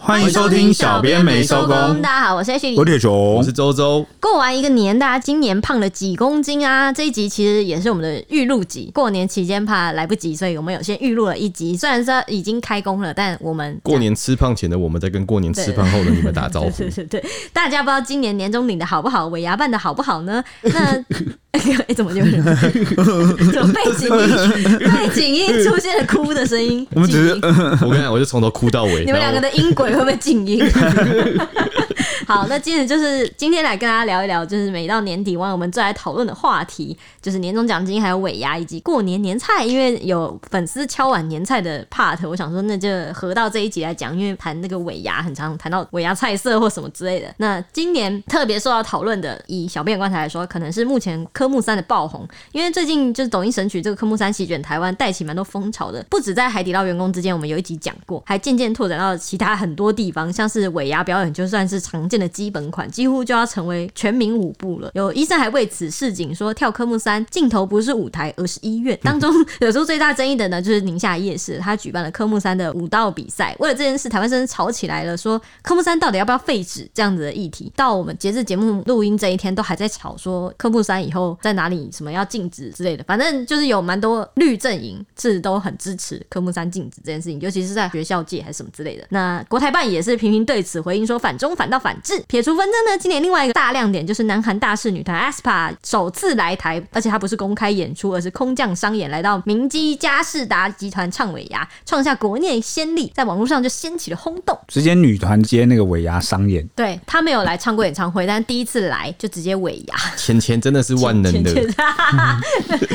欢迎收听，小编没收工。大家好，我是 H 李，我铁雄，我是周周。过完一个年，大家今年胖了几公斤啊？这一集其实也是我们的预录集。过年期间怕来不及，所以我们有先预录了一集。虽然说已经开工了，但我们过年吃胖前的我们在跟过年吃胖后的你们打招呼。对对对，大家不知道今年年终领的好不好，尾牙办的好不好呢？那。哎、欸，怎么就怎么背景音 背景音出现了哭的声音？我们只是，我跟你讲，我就从头哭到尾。你们两个的音轨会不会静音？好，那今天就是今天来跟大家聊一聊，就是每到年底完，我们最爱讨论的话题，就是年终奖金、还有尾牙以及过年年菜。因为有粉丝敲碗年菜的 part，我想说那就合到这一集来讲，因为谈那个尾牙很常谈到尾牙菜色或什么之类的。那今年特别受到讨论的，以小编观察来说，可能是目前科目三的爆红，因为最近就是抖音神曲这个科目三席卷台湾，带起蛮多风潮的。不止在海底捞员工之间，我们有一集讲过，还渐渐拓展到其他很多地方，像是尾牙表演，就算是常见的基本款几乎就要成为全民舞步了。有医生还为此示警说，跳科目三镜头不是舞台，而是医院。当中 有时候最大争议的呢，就是宁夏夜市，他举办了科目三的舞蹈比赛。为了这件事，台湾甚至吵起来了，说科目三到底要不要废止这样子的议题。到我们截至节目录音这一天，都还在吵说科目三以后在哪里什么要禁止之类的。反正就是有蛮多绿阵营是都很支持科目三禁止这件事情，尤其是在学校界还是什么之类的。那国台办也是频频对此回应说，反中反到反制，撇除。纷争呢？今年另外一个大亮点就是南韩大势女团 aespa 首次来台，而且她不是公开演出，而是空降商演，来到明基佳士达集团唱尾牙，创下国内先例，在网络上就掀起了轰动。直接女团接那个尾牙商演，对，她没有来唱过演唱会，但第一次来就直接尾牙。钱钱真的是万能的。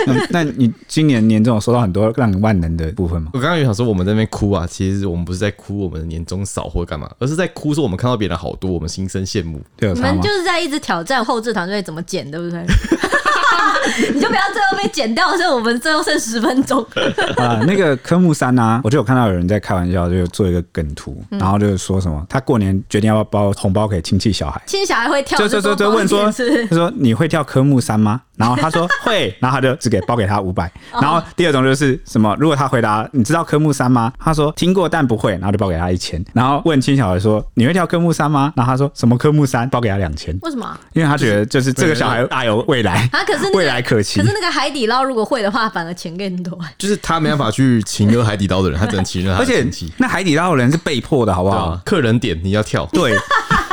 那 那你今年年终有收到很多让你万能的部分吗？我刚刚有想说我们在那边哭啊，其实我们不是在哭我们的年终少或干嘛，而是在哭说我们看到别人好多，我们心生羡慕。你们就是在一直挑战后置团队怎么剪，对不对？你就不要最后被剪掉，所以我们最后剩十分钟。啊，那个科目三啊，我就有看到有人在开玩笑，就做一个梗图，然后就是说什么，他过年决定要不要包红包给亲戚小孩，亲戚小孩会跳，就就就就问说，他说你会跳科目三吗？然后他说会，然后他就只给包给他五百。然后第二种就是什么，如果他回答你知道科目三吗？他说听过但不会，然后就包给他一千。然后问亲戚小孩说你会跳科目三吗？然后他说什么科目三？包给他两千。为什么？因为他觉得就是这个小孩大有未来啊，可是未来可期。可是那个海底捞如果会的话，反而钱更多。就是他没办法去请个海底捞的人，他只能请人。而且那海底捞的人是被迫的，好不好？客人点你要跳，对。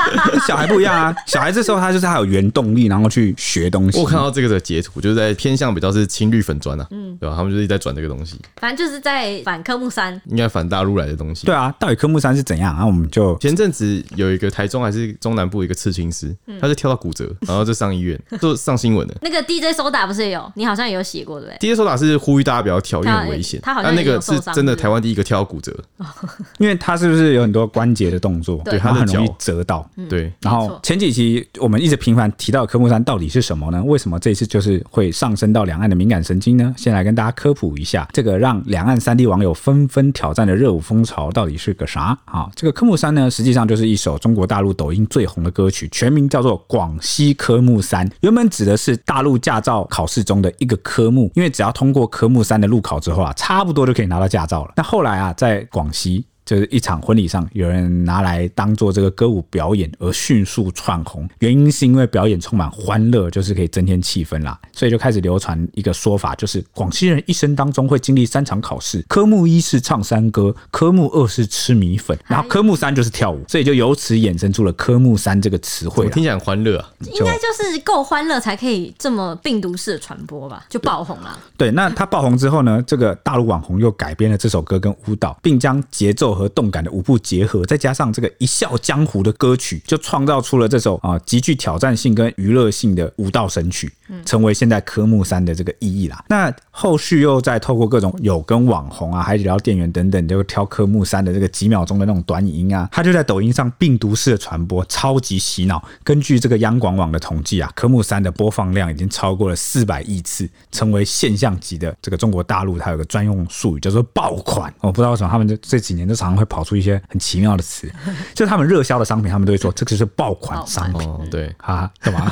小孩不一样啊，小孩这时候他就是他有原动力，然后去学东西。我看到这个的截图，就是在偏向比较是青绿粉砖啊，嗯，对吧？他们就是在转这个东西，反正就是在反科目三，应该反大陆来的东西。对啊，到底科目三是怎样？然后我们就前阵子有一个台中还是中南部一个刺青师，他就跳到骨折，然后就上医院，就上新闻了。那个 DJ 手打不是也有？你好像也有写过对不对？DJ 手打是呼吁大家不要跳，因为很危险。他好像那个是真的台湾第一个跳到骨折，因为他是不是有很多关节的动作？对，他很容易折到。对，然后。前几期我们一直频繁提到科目三到底是什么呢？为什么这次就是会上升到两岸的敏感神经呢？先来跟大家科普一下，这个让两岸三地网友纷纷挑战的热舞风潮到底是个啥啊？这个科目三呢，实际上就是一首中国大陆抖音最红的歌曲，全名叫做《广西科目三》，原本指的是大陆驾照考试中的一个科目，因为只要通过科目三的路考之后啊，差不多就可以拿到驾照了。那后来啊，在广西。就是一场婚礼上，有人拿来当做这个歌舞表演而迅速窜红，原因是因为表演充满欢乐，就是可以增添气氛啦，所以就开始流传一个说法，就是广西人一生当中会经历三场考试，科目一是唱山歌，科目二是吃米粉，然后科目三就是跳舞，所以就由此衍生出了科目三这个词汇。听起来很欢乐啊，应该就是够欢乐才可以这么病毒式的传播吧，就爆红了。对，那他爆红之后呢，这个大陆网红又改编了这首歌跟舞蹈，并将节奏。和动感的舞步结合，再加上这个一笑江湖的歌曲，就创造出了这首啊极具挑战性跟娱乐性的舞蹈神曲，成为现在科目三的这个意义啦。那后续又再透过各种有跟网红啊、海底捞店员等等，就挑科目三的这个几秒钟的那种短影音啊，它就在抖音上病毒式的传播，超级洗脑。根据这个央广网的统计啊，科目三的播放量已经超过了四百亿次，成为现象级的这个中国大陆，它有个专用术语叫做爆款。我不知道为什么他们这这几年都常常会跑出一些很奇妙的词，就他们热销的商品，他们都会说这个是爆款商品。哦，对，啊，干嘛？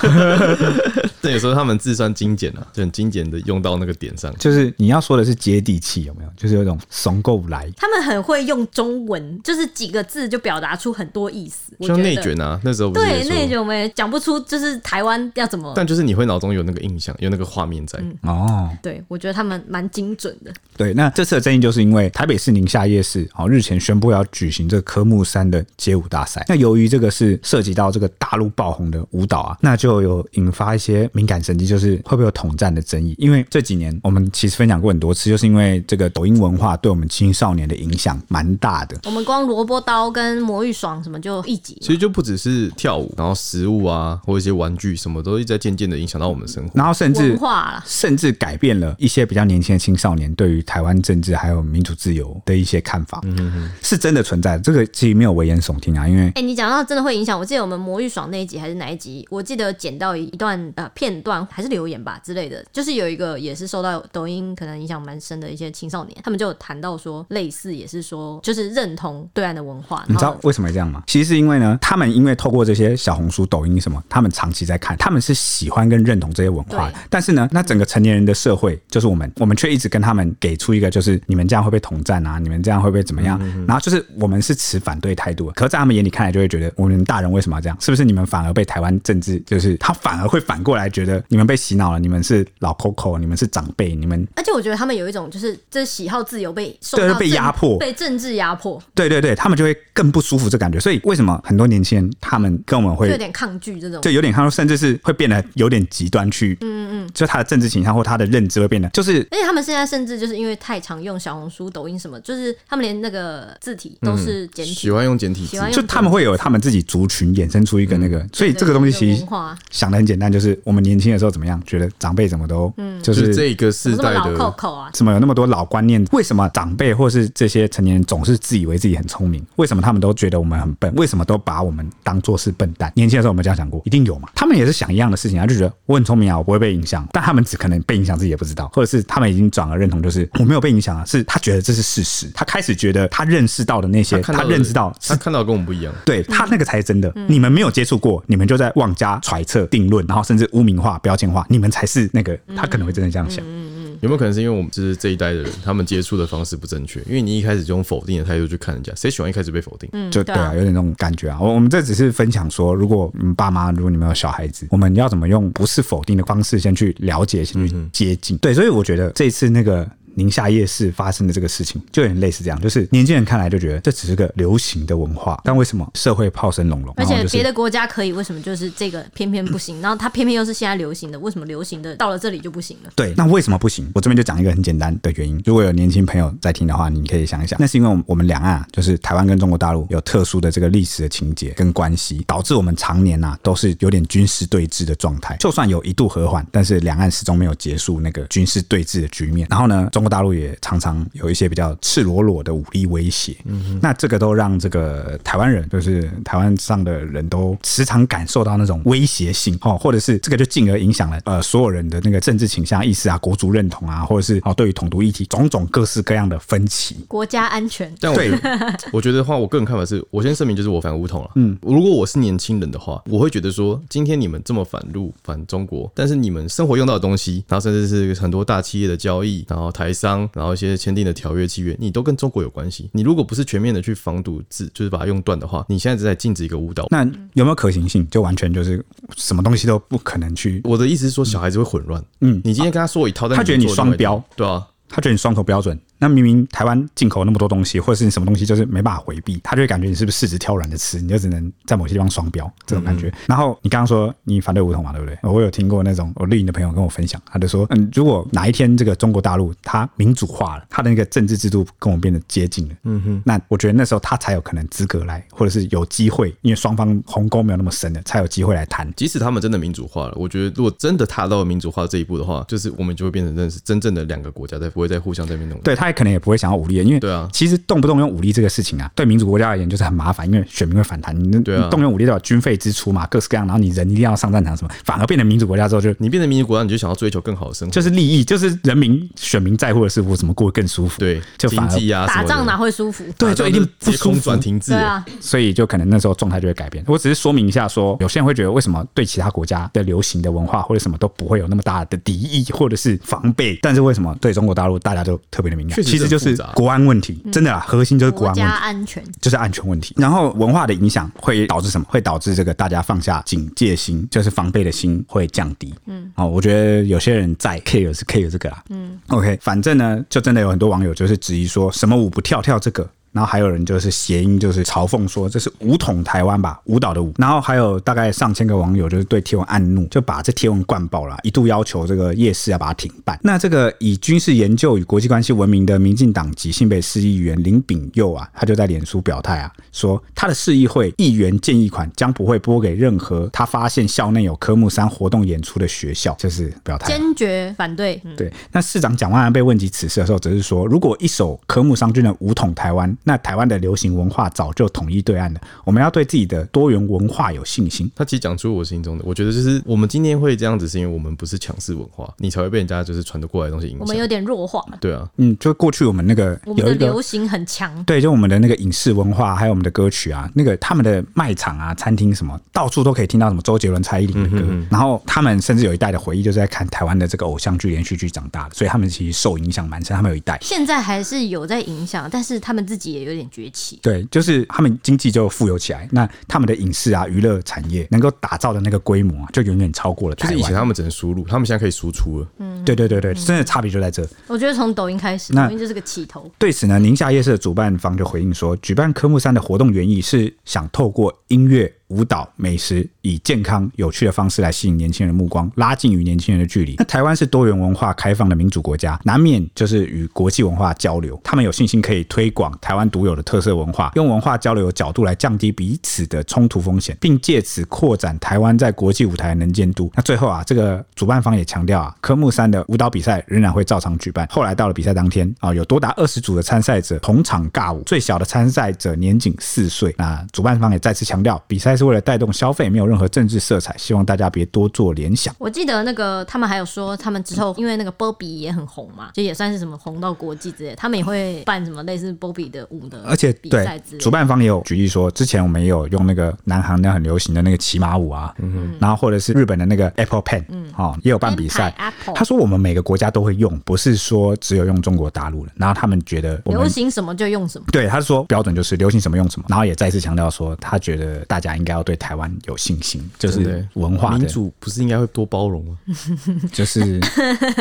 对，有时候他们自算精简啊，就很精简的用到那个点上。就是你要说的是接地气，有没有？就是有种怂够来。他们很会用中文，就是几个字就表达出很多意思。像内卷啊，那时候对内卷，我们也讲不出，就是台湾要怎么。但就是你会脑中有那个印象，有那个画面在。嗯、哦，对，我觉得他们蛮精准的。对，那这次的争议就是因为台北市宁夏夜市哦，日前宣布要举行这个科目三的街舞大赛。那由于这个是涉及到这个大陆爆红的舞蹈啊，那就有引发一些敏感神经，就是会不会有统战的争议？因为这几年我们其实分享过很多次，就是因为这个抖音文化对我们青少年的影响蛮大的。我们光萝卜刀跟魔芋爽什么就一集，其实就不只是跳舞，然后食物啊，或一些玩具什么，都一直在渐渐的影响到我们的生活，然后甚至文化了，甚至改变了一些比较年轻的青少年对于台湾政治还有民主自由的一些看法。嗯哼哼，是真的存在的，这个其实没有危言耸听啊。因为，哎、欸，你讲到真的会影响，我记得我们魔芋爽那一集还是哪一集？我记得剪到一段呃片段，还是留言吧之类的，就是有一个也是受到抖音可能影响蛮深的一些青少年，他们就谈到说，类似也是说，就是认同对岸的文化。你知道为什么这样吗？其实是因为呢，他们因为透过这些小红书、抖音什么，他们长期在看，他们是喜欢跟认同这些文化。但是呢，那整个成年人的社会就是我们，我们却一直跟他们给出一个，就是你们这样会被统战啊，你们这样会不会怎么样？嗯、然后就是我们是持反对态度的，可是在他们眼里看来，就会觉得我们大人为什么要这样？是不是你们反而被台湾政治，就是他反而会反过来觉得你们被洗脑了，你们是老 Coco，你们是长辈，你们。而且我觉得他们有一种就是这喜好自由被受对被压迫，被政治压迫。对对对，他们就会更不舒服这感觉。所以为什么很多年轻人他们跟我们会有点抗拒这种，就有点抗拒，甚至是会变得有点极端去，嗯嗯，就他的政治倾向或他的认知会变得就是，而且他们现在甚至就是因为太常用小红书、抖音什么，就是他们连那个字体都是简体，嗯、喜欢用简体字，就他们会有他们自己族群衍生出一个那个，嗯、所以这个东西其实想的很简单，就是我们年轻的时候怎么样，觉得长辈怎么都，嗯，就是这个世代的，怎么有那么多老观念？为什么长辈或是这些成年人总是自以为自己很聪明？为什么他们都觉得我们很笨？为什么都把我们当做是笨蛋？年轻的时候我们这样想过，一定有嘛？他们也是想一样的事情啊，就觉得我很聪明啊，我不会被影响，但他们只可能被影响自己也不知道，或者是他们已经转而认同，就是我没有被影响啊，是他觉得这是事实，他开始觉得他认识到的那些，他，他认识到他看到跟我们不一样，对他那个才是真的，嗯、你们没有接触过，你们就在妄加揣测、定论，然后甚至污名化、标签化，你们才是那个，他可能会真的这样想。嗯嗯嗯、有没有可能是因为我们就是这一代的人，他们接触的方式不正确？因为你一开始就用否定的态度去看人家，谁喜欢一开始被否定？就对啊，有点那种感觉啊。我我们这只是分享说，如果你爸妈，如果你们有小孩子，我们要怎么用不是否定的方式先去了解，先去接近？对，所以我觉得这次那个。宁夏夜市发生的这个事情，就有点类似这样，就是年轻人看来就觉得这只是个流行的文化，但为什么社会炮声隆隆？而且别的国家可以，为什么就是这个偏偏不行？然后它偏偏又是现在流行的，为什么流行的到了这里就不行了？对，那为什么不行？我这边就讲一个很简单的原因。如果有年轻朋友在听的话，你可以想一想，那是因为我们两岸啊，就是台湾跟中国大陆有特殊的这个历史的情节跟关系，导致我们常年呐都是有点军事对峙的状态。就算有一度和缓，但是两岸始终没有结束那个军事对峙的局面。然后呢，中国大陆也常常。有一些比较赤裸裸的武力威胁，嗯哼，那这个都让这个台湾人，就是台湾上的人都时常感受到那种威胁性哦，或者是这个就进而影响了呃所有人的那个政治倾向、意识啊、国族认同啊，或者是哦对于统独议题种种各式各样的分歧，国家安全。但我对 我觉得的话，我个人看法是，我先声明就是我反乌统了。嗯，如果我是年轻人的话，我会觉得说，今天你们这么反陆反中国，但是你们生活用到的东西，然后甚至是很多大企业的交易，然后台商，然后一些。签订的条约契约，你都跟中国有关系。你如果不是全面的去防堵制，就是把它用断的话，你现在只在禁止一个舞蹈。那有没有可行性？就完全就是什么东西都不可能去。我的意思是说，小孩子会混乱。嗯，你今天跟他说一套，但他觉得你双标，对啊，他觉得你双重标准。那明明台湾进口那么多东西，或者是你什么东西就是没办法回避，他就会感觉你是不是市值挑软的吃，你就只能在某些地方双标这种感觉。嗯、然后你刚刚说你反对梧桐嘛，对不对？我有听过那种我绿营的朋友跟我分享，他就说，嗯，如果哪一天这个中国大陆它民主化了，它的那个政治制度跟我们变得接近了，嗯哼，那我觉得那时候他才有可能资格来，或者是有机会，因为双方鸿沟没有那么深了，才有机会来谈。即使他们真的民主化了，我觉得如果真的踏到民主化这一步的话，就是我们就会变成认识真正的两个国家，在不会再互相在那边弄。对，他也可能也不会想要武力，因为对啊，其实动不动用武力这个事情啊，对民主国家而言就是很麻烦，因为选民会反弹。你动用武力都有军费支出嘛，各式各样，然后你人一定要上战场什么，反而变成民主国家之后，就你变成民主国家，你就想要追求更好的生活，就是利益，就是人民选民在乎的是我怎么过得更舒服。对，就反而啊，打仗哪会舒服？对，就一定不舒服。转停滞，对啊，所以就可能那时候状态就会改变。我只是说明一下说，说有些人会觉得为什么对其他国家的流行的文化或者什么都不会有那么大的敌意或者是防备，但是为什么对中国大陆大家都特别的敏感？其实就是国安问题，真的啦，核心就是国安问题，安全就是安全问题。然后文化的影响会导致什么？会导致这个大家放下警戒心，就是防备的心会降低。嗯，哦，我觉得有些人在 care 是 care 这个啦。嗯，OK，反正呢，就真的有很多网友就是质疑说什么舞不跳跳这个。然后还有人就是谐音，就是嘲讽说这是武统台湾吧，舞蹈的舞。然后还有大概上千个网友就是对贴文暗怒，就把这贴文灌爆了，一度要求这个夜市要把它停办。那这个以军事研究与国际关系闻名的民进党籍新北市议员林炳佑啊，他就在脸书表态啊，说他的市议会议员建议款将不会拨给任何他发现校内有科目三活动演出的学校，就是表态，坚决反对。对，那市长蒋万安被问及此事的时候，则是说，如果一首科目商军的武统台湾。那台湾的流行文化早就统一对岸了，我们要对自己的多元文化有信心。他其实讲出我心中的，我觉得就是我们今天会这样子，是因为我们不是强势文化，你才会被人家就是传得过来的东西影响。我们有点弱化。对啊，嗯，就过去我们那个我们的流行很强，对，就我们的那个影视文化，还有我们的歌曲啊，那个他们的卖场啊、餐厅什么，到处都可以听到什么周杰伦、蔡依林的歌。嗯、然后他们甚至有一代的回忆，就是在看台湾的这个偶像剧、连续剧长大的，所以他们其实受影响蛮深。他们有一代现在还是有在影响，但是他们自己也有点崛起。对，就是他们经济就富有起来，那他们的影视啊、娱乐产业能够打造的那个规模啊，就远远超过了。就是以前他们只能输入，他们现在可以输出了。嗯，对对对对，真的差别就在这。我觉得从抖音开始，抖音就是个起头。对此呢，宁夏夜市的主办方就回应说，举办科目三的活动原意是想透过音乐。舞蹈、美食，以健康、有趣的方式来吸引年轻人的目光，拉近与年轻人的距离。那台湾是多元文化开放的民主国家，难免就是与国际文化交流。他们有信心可以推广台湾独有的特色文化，用文化交流的角度来降低彼此的冲突风险，并借此扩展台湾在国际舞台的能见度。那最后啊，这个主办方也强调啊，科目三的舞蹈比赛仍然会照常举办。后来到了比赛当天啊，有多达二十组的参赛者同场尬舞，最小的参赛者年仅四岁。那主办方也再次强调，比赛是为了带动消费，没有任何政治色彩，希望大家别多做联想。我记得那个他们还有说，他们之后因为那个波比也很红嘛，就也算是什么红到国际之类，他们也会办什么类似波比的舞的，而且对主办方也有举例说，之前我们也有用那个南韩那很流行的那个骑马舞啊，嗯，然后或者是日本的那个 Apple Pen，嗯，哦，也有办比赛。他说我们每个国家都会用，不是说只有用中国大陆的。然后他们觉得流行什么就用什么，对，他说标准就是流行什么用什么。然后也再次强调说，他觉得大家应该要对台。湾有信心，就是文化民主不是应该会多包容吗？就是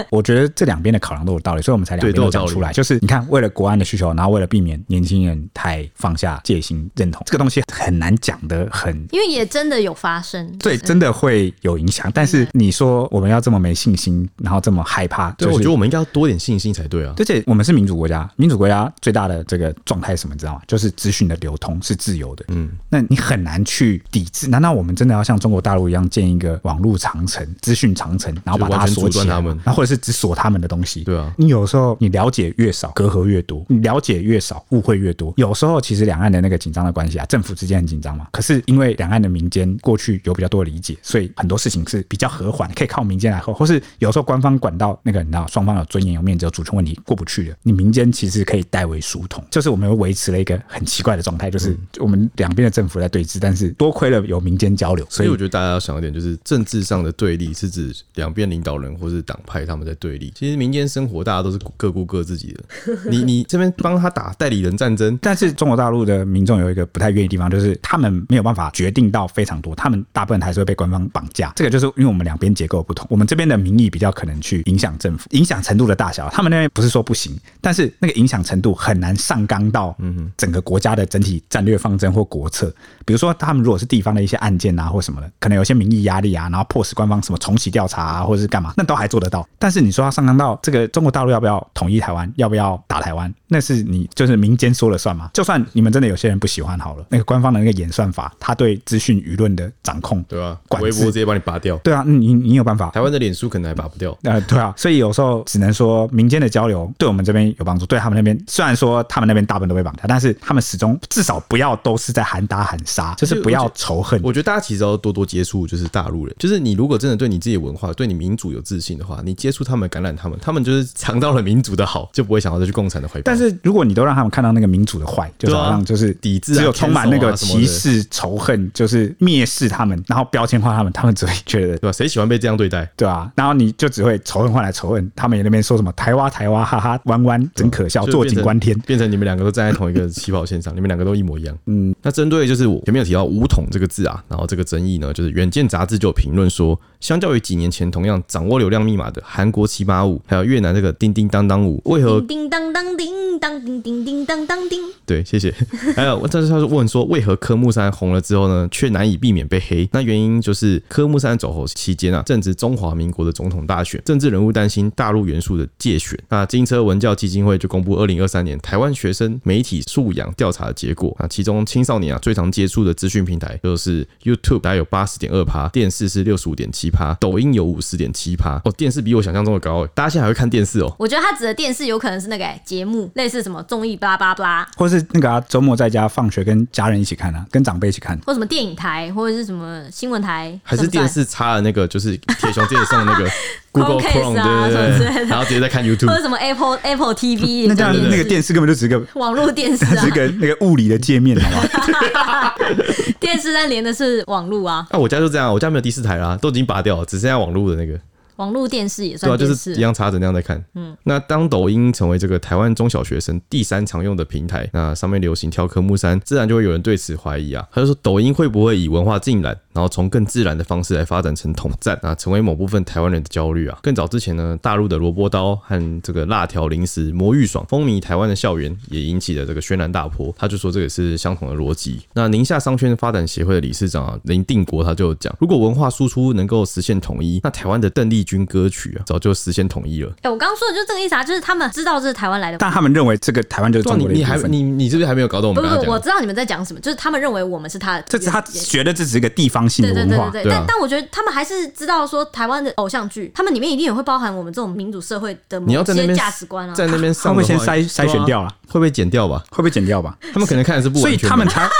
我觉得这两边的考量都有道理，所以我们才两边都讲出来。就是你看，为了国安的需求，然后为了避免年轻人太放下戒心，认同这个东西很难讲的很，因为也真的有发生，对，真的会有影响。但是你说我们要这么没信心，然后这么害怕，对，我觉得我们应该要多点信心才对啊。而且我们是民主国家，民主国家最大的这个状态是什么？你知道吗？就是资讯的流通是自由的。嗯，那你很难去抵制。难道我们真的要像中国大陆一样建一个网络长城、资讯长城，然后把它锁起来？然后或者是只锁他们的东西？对啊，你有时候你了解越少，隔阂越多；你了解越少，误会越多。有时候其实两岸的那个紧张的关系啊，政府之间很紧张嘛。可是因为两岸的民间过去有比较多的理解，所以很多事情是比较和缓，可以靠民间来和。或是有时候官方管到那个，你知道双方有尊严、有面子、有主权问题过不去的，你民间其实可以代为疏通。就是我们维持了一个很奇怪的状态，就是我们两边的政府在对峙，但是多。多亏了有民间交流，所以我觉得大家要想一点，就是政治上的对立是指两边领导人或是党派他们在对立。其实民间生活大家都是各顾各自己的。你你这边帮他打代理人战争，但是中国大陆的民众有一个不太愿意的地方，就是他们没有办法决定到非常多，他们大部分还是会被官方绑架。这个就是因为我们两边结构不同，我们这边的民意比较可能去影响政府，影响程度的大小，他们那边不是说不行，但是那个影响程度很难上纲到整个国家的整体战略方针或国策。比如说，他们如果是地方的一些案件啊或什么的，可能有些民意压力啊，然后迫使官方什么重启调查啊，或者是干嘛，那都还做得到。但是你说要上升到这个中国大陆要不要统一台湾，要不要打台湾，那是你就是民间说了算嘛？就算你们真的有些人不喜欢好了，那个官方的那个演算法，他对资讯舆论的掌控，对吧、啊？微博直接把你拔掉，对啊，你你有办法？台湾的脸书可能还拔不掉，呃，对啊，所以有时候只能说民间的交流对我们这边有帮助，对他们那边虽然说他们那边大部分都被绑架，但是他们始终至少不要都是在喊打喊杀，就是不要仇恨。我觉得大家其实要多多接触，就是大陆人，就是你如果真的对你自己的文化、对你民主有自信的话，你接触他们、感染他们，他们就是尝到了民主的好，就不会想要再去共产的怀抱。但是如果你都让他们看到那个民主的坏，就是好像就是抵制，只有充满那个歧视、仇恨，就是蔑视他们，然后标签化他们，他们只会觉得 对吧？谁喜欢被这样对待？对啊，然后你就只会仇恨换来仇恨，他们也那边说什么台湾台湾，哈哈，弯弯真可笑，坐井观天，变成你们两个都站在同一个起跑线上，你们两个都一模一样。嗯，那针对就是我前面有提到“武统”这个字啊，然后这个争议呢，就是《远见》杂志就有评论说，相较于几年前同样掌握流量密码的韩国七八五，还有越南这个叮叮当当舞，为何叮当当叮当叮叮叮当当叮？对，谢谢。还有，但是他是问说，为何科目三红了之后呢，却难以避免被黑？那原因就是科目三走红期间啊，正值中华民国的总统大选，政治人物担心大陆元素的借选。那金车文教基金会就公布二零二三年台湾学生媒体素养调查的结果啊，其中青少年啊最常接触的资讯平台就是 YouTube，大概有八十点二趴，电视是六十五点七趴，抖音有五十点七趴。哦，电视比我想象中的高，大家现在还会看电视哦？我觉得他指的电视有可能是那个节目，类似什么综艺，巴拉巴拉巴拉，或是那个啊，周末在家放学跟家人一起看啊，跟长辈一起看，或什么电影台，或者是什么新闻台，还是电视插了那个就是铁雄电视上的那个 Google Chrome 啊，对对对，然后直接在看 YouTube，或者什么 Apple Apple TV，那这样那个电视根本就只是个网络电视啊，是个那个物理的界面，好吗？电视但连的是网络啊，那、啊、我家就这样，我家没有第四台啦，都已经拔掉了，只剩下网络的那个。网络电视也算对啊，就是一样插着那样在看。嗯，那当抖音成为这个台湾中小学生第三常用的平台，那上面流行挑科目三，自然就会有人对此怀疑啊。他就说，抖音会不会以文化浸染，然后从更自然的方式来发展成统战啊，成为某部分台湾人的焦虑啊？更早之前呢，大陆的萝卜刀和这个辣条零食魔芋爽风靡台湾的校园，也引起了这个轩然大波。他就说这个是相同的逻辑。那宁夏商圈发展协会的理事长啊林定国他就讲，如果文化输出能够实现统一，那台湾的邓丽君歌曲啊。早就实现统一了。哎、欸，我刚刚说的就是这个意思啊，就是他们知道这是台湾来的，但他们认为这个台湾就是中国的一部分。你你还你你是不是还没有搞懂我们？不不，我知道你们在讲什么，就是他们认为我们是他的，这是他觉得这只是一个地方性的文化。对对对对，但但我觉得他们还是知道说台湾的偶像剧，他们里面一定也会包含我们这种民主社会的某些价值观啊。在那边他会先筛筛选掉了？会不会剪掉吧？会不会剪掉吧？他们可能看的是不完全，所以他们才。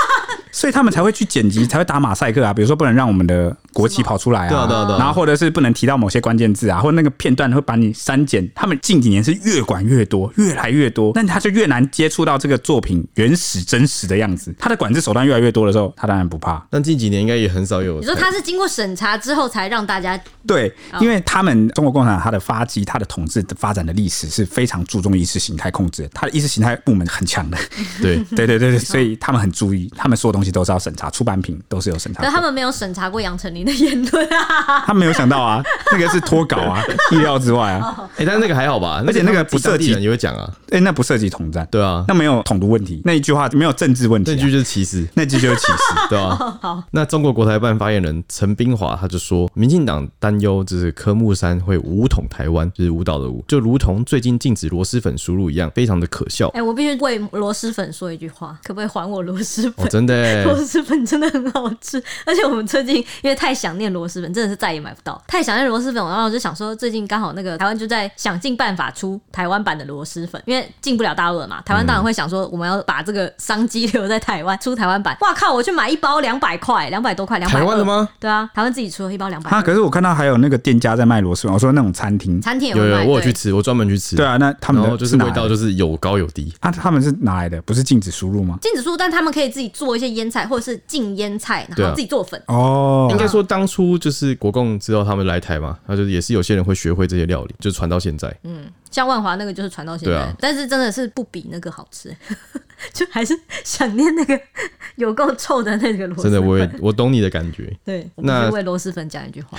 所以他们才会去剪辑，才会打马赛克啊。比如说不能让我们的国旗跑出来啊，对啊对啊对啊，然后或者是不能提到某些关键字啊，或者那个片段会把你删减。他们近几年是越管越多，越来越多，但他就越难接触到这个作品原始真实的样子。他的管制手段越来越多的时候，他当然不怕。但近几年应该也很少有。你说他是经过审查之后才让大家对，因为他们中国共产党他的发迹、他的统治的发展的历史是非常注重意识形态控制的，他的意识形态部门很强的。对对对对对，所以他们很注意，他们所有东西都是要审查。出版品都是有审查，但他们没有审查过杨丞琳的言论啊。他没有想到啊，那个是脱稿啊，意料之外啊。哎、欸，但是那个还好吧，而且那个不涉及，也会讲啊。哎、欸，那不涉及统战，对啊，那没有统独问题，那一句话没有政治问题、啊，那句就是歧视，那句就是歧视，对啊。好，那中国国台办发言人陈冰华他就说，民进党担忧就是科目三会武统台湾，就是舞蹈的舞，就如同最近禁止螺蛳粉输入一样，非常的可笑。哎、欸，我必须为螺蛳粉说一句话，可不可以还我螺蛳粉？哦、真的，螺蛳粉真的很好吃。而且我们最近因为太太想念螺蛳粉，真的是再也买不到。太想念螺蛳粉，然后我就想说，最近刚好那个台湾就在想尽办法出台湾版的螺蛳粉，因为进不了大陆了嘛。台湾当然会想说，我们要把这个商机留在台湾，出台湾版。哇靠！我去买一包两百块，两百多块，两百。台湾的吗？对啊，台湾自己出了一包两百。啊，可是我看到还有那个店家在卖螺蛳粉，我说那种餐厅，餐厅也有有，我有去吃，我专门去吃。对啊，那他们的就是味道就是有高有低。啊，他们是哪来的？不是禁止输入吗？禁止输入，但他们可以自己做一些腌菜，或者是进腌菜，然后自己做粉。哦，应该说当初就是国共知道他们来台嘛，那就是也是有些人会学会这些料理，就传到现在。嗯，像万华那个就是传到现在，啊、但是真的是不比那个好吃，就还是想念那个 有够臭的那个螺蛳粉。真的，我也我懂你的感觉。对，那为螺蛳粉讲一句话，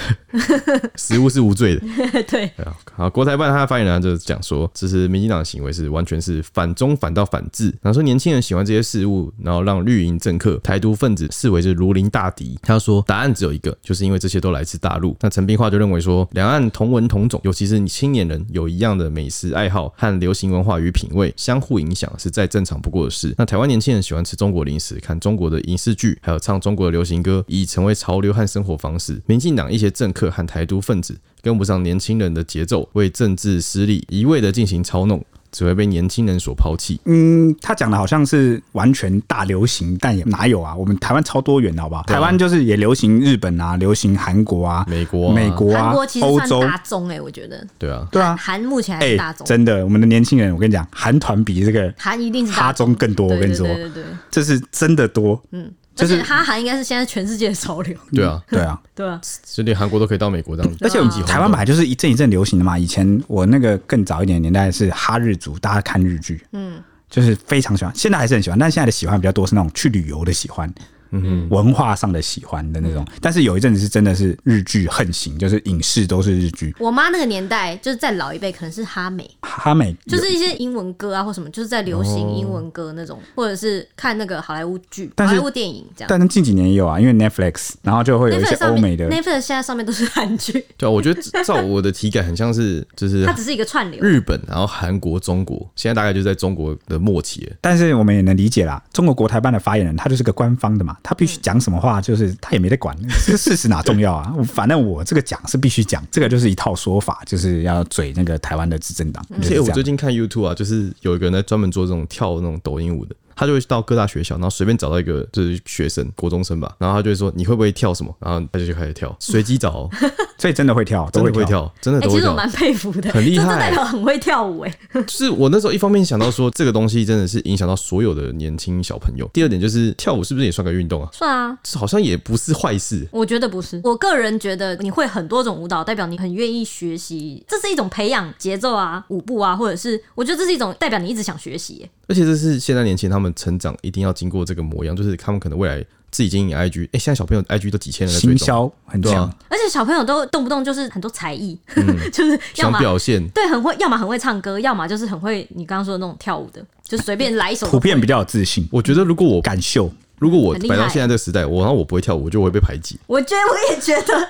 食物是无罪的。对，对啊，好，国台办他的发言人就是讲说，这是民进党的行为是完全是反中反到反制，然后说年轻人喜欢这些事物，然后让绿营政客、台独分子视为是如临大敌。他说答案只有一个，就是因为这些都来自大陆。那陈碧华就认为说，两岸同文同种，尤其是你青年人有一样的美食爱好和流行文化与品味，相互影响是再正常不过的事。那台湾年轻人喜欢吃中国零食、看中国的影视剧，还有唱中国的流行歌，已成为潮流和生活方式。民进党一些政客和台独分子跟不上年轻人的节奏，为政治私利一味的进行操弄。只会被年轻人所抛弃。嗯，他讲的好像是完全大流行，但也哪有啊？我们台湾超多元的，好不好？啊、台湾就是也流行日本啊，流行韩国啊，美国、啊、美国啊，韩国其实算大众哎、欸，我觉得。对啊，对啊，韩目前还是大众、欸。真的，我们的年轻人，我跟你讲，韩团比这个韩一定是哈中更多。我跟你说，对对对，这是真的多。嗯。就是哈韩应该是现在全世界的潮流。对啊，对啊，对啊，就连韩国都可以到美国这样子。而且我们台湾本来就是一阵一阵流行的嘛。以前我那个更早一点的年代是哈日族，大家看日剧，嗯，就是非常喜欢，现在还是很喜欢，但现在的喜欢比较多是那种去旅游的喜欢。嗯，文化上的喜欢的那种，但是有一阵子是真的是日剧横行，就是影视都是日剧。我妈那个年代，就是在老一辈，可能是哈美，哈美就是一些英文歌啊或什么，就是在流行英文歌那种，或者是看那个好莱坞剧、好莱坞电影这样。但是近几年也有啊，因为 Netflix，然后就会有一些欧美的。Netflix 现在上面都是韩剧。对啊，我觉得照我的体感，很像是就是它只是一个串流。日本，然后韩国、中国，现在大概就在中国的末期了。但是我们也能理解啦，中国国台办的发言人，他就是个官方的嘛，他必须讲什么。话就是他也没得管，这事实哪重要啊？反正我这个讲是必须讲，这个就是一套说法，就是要嘴那个台湾的执政党。而且我最近看 YouTube 啊，就是有一个人在专门做这种跳那种抖音舞的。他就会到各大学校，然后随便找到一个就是学生，国中生吧，然后他就会说，你会不会跳什么？然后他就就开始跳，随机找、喔，所以真的会跳，真的会跳，真的都会跳。欸、其实我蛮佩服的，很厉害，代表很会跳舞哎。就是我那时候一方面想到说，这个东西真的是影响到所有的年轻小朋友。第二点就是跳舞是不是也算个运动啊？算啊，好像也不是坏事。我觉得不是，我个人觉得你会很多种舞蹈，代表你很愿意学习，这是一种培养节奏啊、舞步啊，或者是我觉得这是一种代表你一直想学习。而且这是现在年轻他们成长一定要经过这个模样，就是他们可能未来自己经营 IG，哎、欸，现在小朋友 IG 都几千人的，行销很强、啊，而且小朋友都动不动就是很多才艺，嗯、就是要想表现，对，很会，要么很会唱歌，要么就是很会你刚刚说的那种跳舞的，就随便来一首。普遍比较有自信，我觉得如果我敢秀，如果我摆到现在这个时代，我然后我不会跳舞，我就会被排挤。我觉得我也觉得。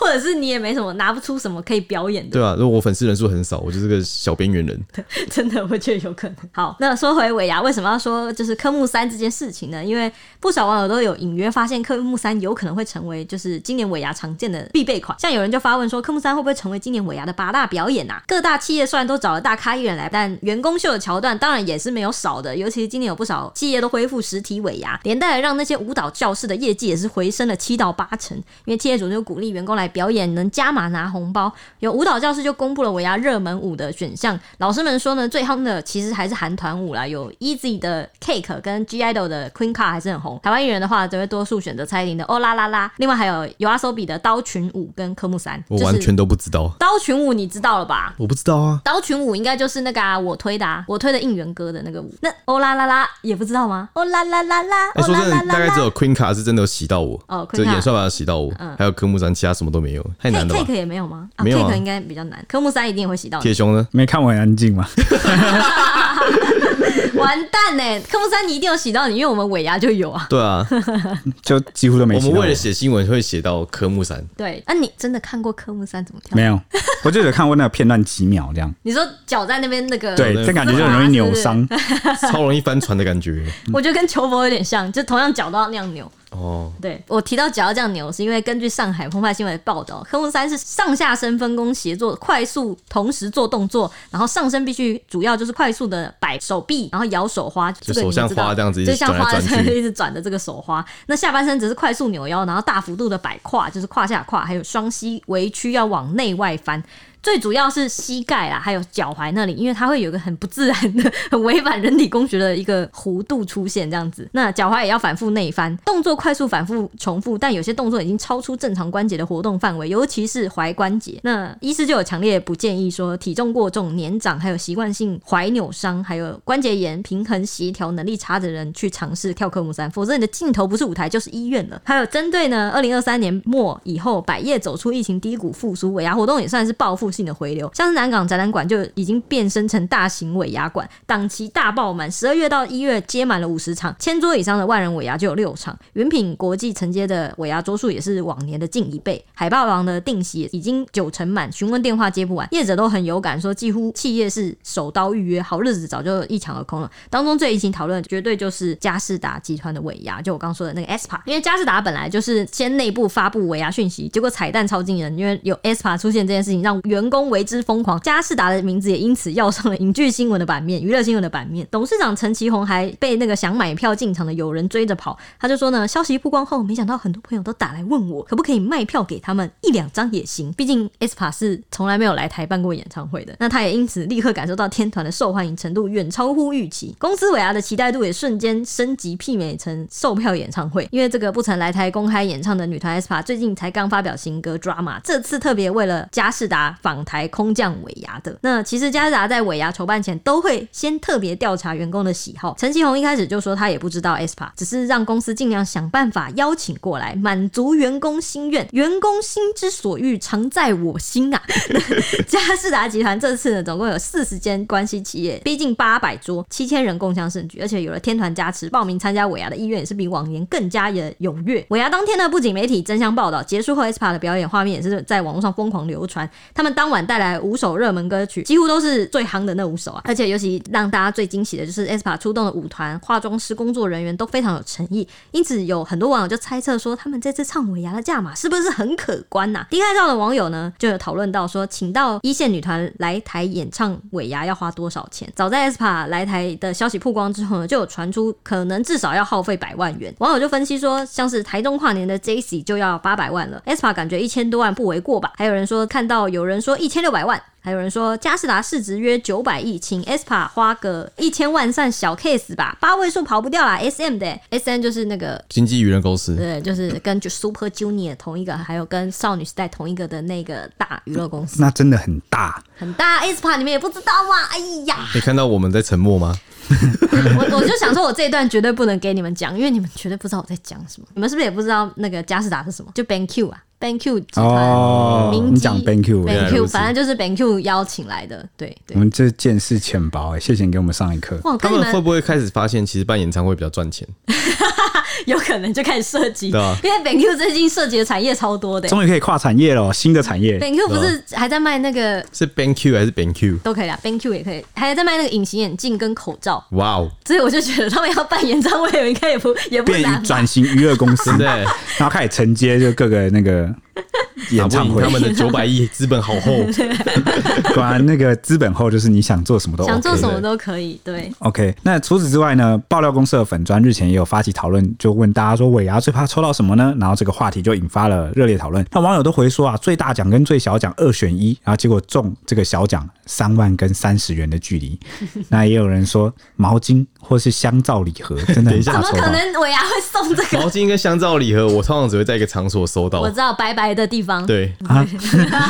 或者是你也没什么拿不出什么可以表演的，对啊，如果我粉丝人数很少，我就是个小边缘人。真的，我觉得有可能。好，那说回尾牙，为什么要说就是科目三这件事情呢？因为不少网友都有隐约发现，科目三有可能会成为就是今年尾牙常见的必备款。像有人就发问说，科目三会不会成为今年尾牙的八大表演啊？各大企业虽然都找了大咖艺人来，但员工秀的桥段当然也是没有少的。尤其是今年有不少企业都恢复实体尾牙，连带的让那些舞蹈教室的业绩也是回升了七到八成。因为企业主就鼓励员工来表演，能加码拿红包。有舞蹈教室就公布了尾牙热门舞的选项。老师们说呢，最夯的其实还是韩团舞啦，有 Easy 的 Cake 跟 (G)I-DLE 的 Queen Card 还是很红。台湾艺人的话，则会多数选择蔡依林的哦啦啦啦。另外还有 YOASOBI 的刀群舞跟科目三，我完全都不知道。刀群舞你知道了吧？我不知道啊。刀群舞应该就是那个啊，我推的啊，我推的应援歌的那个舞。那哦啦啦啦也不知道吗？哦啦啦啦啦。说真的，大概只有 Queen Card 是真的有洗到我哦，这演算法洗到我，还有科目三其他什么都没有，太难了。，Take 也没有吗？没有啊，Take 应该比较难。科目三一定会洗到。铁熊呢？没看我很安静吗？完蛋呢！科目三你一定有洗到你，因为我们尾牙就有啊。对啊，就几乎都没洗到。我们为了写新闻会写到科目三。对，那、啊、你真的看过科目三怎么跳？没有，我就有看过那个片段几秒这样。你说脚在那边那个，对，这感觉就很容易扭伤，超容易翻船的感觉。我觉得跟球博有点像，就同样脚都要那样扭。哦，对，我提到脚要这样扭，是因为根据上海澎湃新闻的报道，科目三是上下身分工协作，快速同时做动作，然后上身必须主要就是快速的摆手臂，然后摇手花，就手像花这样子，就像花在一直转的这个手花。那下半身只是快速扭腰，然后大幅度的摆胯，就是胯下胯，还有双膝微屈要往内外翻。最主要是膝盖啦，还有脚踝那里，因为它会有一个很不自然的、很违反人体工学的一个弧度出现，这样子。那脚踝也要反复内翻，动作快速反复重复，但有些动作已经超出正常关节的活动范围，尤其是踝关节。那医师就有强烈不建议说，体重过重、年长、还有习惯性踝扭伤、还有关节炎、平衡协调能力差的人去尝试跳科目三，否则你的尽头不是舞台就是医院了。还有针对呢，二零二三年末以后，百业走出疫情低谷，复苏尾牙活动也算是报复。性的回流，像是南港展览馆就已经变身成大型尾牙馆，档期大爆满，十二月到一月接满了五十场，千桌以上的万人尾牙就有六场。云品国际承接的尾牙桌数也是往年的近一倍，海霸王的定席已经九成满，询问电话接不完，业者都很有感，说几乎企业是手刀预约，好日子早就一抢而空了。当中最引起讨论绝对就是佳士达集团的尾牙，就我刚说的那个 SPA，因为佳士达本来就是先内部发布尾牙讯息，结果彩蛋超惊人，因为有 SPA 出现这件事情，让原员工为之疯狂，嘉士达的名字也因此要上了影剧新闻的版面、娱乐新闻的版面。董事长陈其宏还被那个想买票进场的友人追着跑，他就说呢，消息曝光后，没想到很多朋友都打来问我，可不可以卖票给他们一两张也行。毕竟 s p a 是从来没有来台办过演唱会的，那他也因此立刻感受到天团的受欢迎程度远超乎预期，公司尾牙的期待度也瞬间升级，媲美成售票演唱会。因为这个不曾来台公开演唱的女团 s p a 最近才刚发表新歌《Drama》，这次特别为了嘉士达访台。空降尾牙的那，其实佳世达在尾牙筹办前都会先特别调查员工的喜好。陈其宏一开始就说他也不知道 SPA，只是让公司尽量想办法邀请过来，满足员工心愿。员工心之所欲，常在我心啊！佳士达集团这次呢，总共有四十间关系企业，逼近八百桌，七千人共襄盛举，而且有了天团加持，报名参加尾牙的意愿也是比往年更加的踊跃。尾牙当天呢，不仅媒体争相报道，结束后 SPA 的表演画面也是在网络上疯狂流传。他们当晚带来五首热门歌曲，几乎都是最夯的那五首啊！而且尤其让大家最惊喜的就是 s p a 出动的舞团、化妆师、工作人员都非常有诚意，因此有很多网友就猜测说，他们这次唱尾牙的价码是不是很可观呐、啊？低开照的网友呢，就有讨论到说，请到一线女团来台演唱尾牙要花多少钱？早在 s p a 来台的消息曝光之后呢，就有传出可能至少要耗费百万元。网友就分析说，像是台中跨年的 J.C 就要八百万了 s p a 感觉一千多万不为过吧？还有人说看到有人说一千六百万。还有人说，嘉士达市值约九百亿，请 aespa 花个一千万算小 case 吧，八位数跑不掉啦。S M 的 S M 就是那个经纪娱乐公司，对，就是跟就 Super Junior 同一个，还有跟少女时代同一个的那个大娱乐公司。那真的很大，很大。aespa 你们也不知道吗？哎呀，你看到我们在沉默吗？我我就想说，我这一段绝对不能给你们讲，因为你们绝对不知道我在讲什么。你们是不是也不知道那个嘉士达是什么？就 BenQ 啊。BenQ 集团，哦，你讲 BenQ，BenQ 反正就是 BenQ 邀请来的，对对。我们这见识浅薄哎，谢谢你给我们上一课。他们会不会开始发现，其实办演唱会比较赚钱？有可能就开始涉及，对啊，因为 BenQ 最近涉及的产业超多的，终于可以跨产业了，新的产业。BenQ 不是还在卖那个？是 BenQ 还是 BenQ？都可以啦，BenQ 也可以，还在卖那个隐形眼镜跟口罩。哇哦！所以我就觉得他们要办演唱会，应该也不也不难。转型娱乐公司，对，然后开始承接就各个那个。演唱会，他们的九百亿资本好厚，果然那个资本厚，就是你想做什么都、OK、想做什么都可以。对，OK。那除此之外呢？爆料公司的粉砖日前也有发起讨论，就问大家说尾牙最怕抽到什么呢？然后这个话题就引发了热烈讨论。那网友都回说啊，最大奖跟最小奖二选一，然后结果中这个小奖三万跟三十元的距离。那也有人说毛巾或是香皂礼盒，真的很怎么可能尾牙会送这个毛巾跟香皂礼盒？我通常只会在一个场所收到，我知道白白的地方。对啊，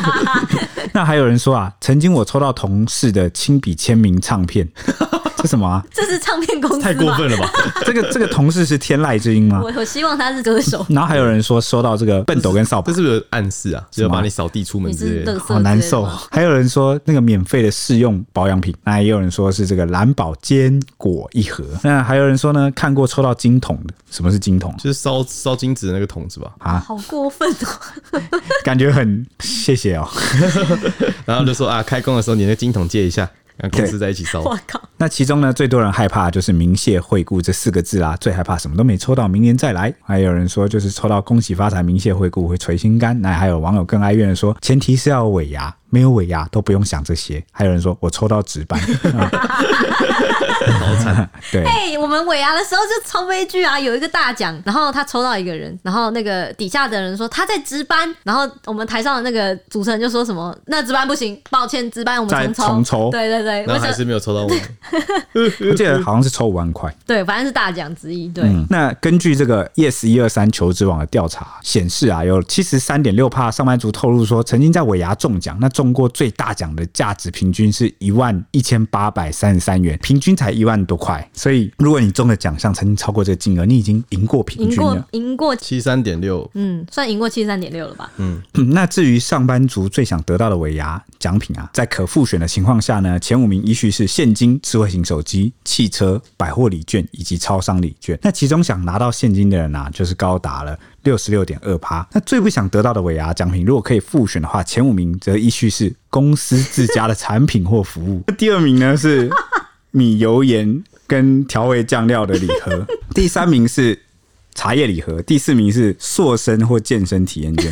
那还有人说啊，曾经我抽到同事的亲笔签名唱片。这什么啊？这是唱片公司，太过分了吧？这个这个同事是天籁之音吗？我我希望他是歌手。然后还有人说收到这个笨斗跟扫把，这是不是暗示啊？就要把你扫地出门之类的，好难受。还有人说那个免费的试用保养品，那也有人说是这个蓝宝坚果一盒。那还有人说呢，看过抽到金桶的，什么是金桶？就是烧烧金子的那个桶子吧？啊，好过分哦！感觉很谢谢哦。然后就说啊，开工的时候你那金桶借一下，跟公司在一起烧。我靠！那其中呢，最多人害怕就是“明谢惠顾”这四个字啦，最害怕什么都没抽到，明年再来。还有人说就是抽到“恭喜发财”、“明谢惠顾”会捶心肝。那还有网友更哀怨的说，前提是要有尾牙。没有尾牙都不用想这些，还有人说我抽到值班，好惨。对，哎，我们尾牙的时候就超悲剧啊！有一个大奖，然后他抽到一个人，然后那个底下的人说他在值班，然后我们台上的那个主持人就说什么那值班不行，抱歉，值班我们重抽。重抽。对对对，那还是没有抽到我。我记得好像是抽五万块。对，反正是大奖之一。对、嗯，那根据这个 Yes 一二三求职网的调查显示啊，有七十三点六帕上班族透露说曾经在尾牙中奖，那中过最大奖的价值平均是一万一千八百三十三元，平均才一万多块。所以如果你中的奖项曾经超过这个金额，你已经赢过平均了，赢过七十三点六，嗯，算赢过七十三点六了吧？嗯，那至于上班族最想得到的尾牙奖品啊，在可复选的情况下呢，前五名依序是现金、智慧型手机、汽车、百货礼券以及超商礼券。那其中想拿到现金的人啊，就是高达了。六十六点二趴。那最不想得到的尾牙奖品，如果可以复选的话，前五名则依序是公司自家的产品或服务。那 第二名呢是 米油盐跟调味酱料的礼盒，第三名是茶叶礼盒，第四名是塑身或健身体验券。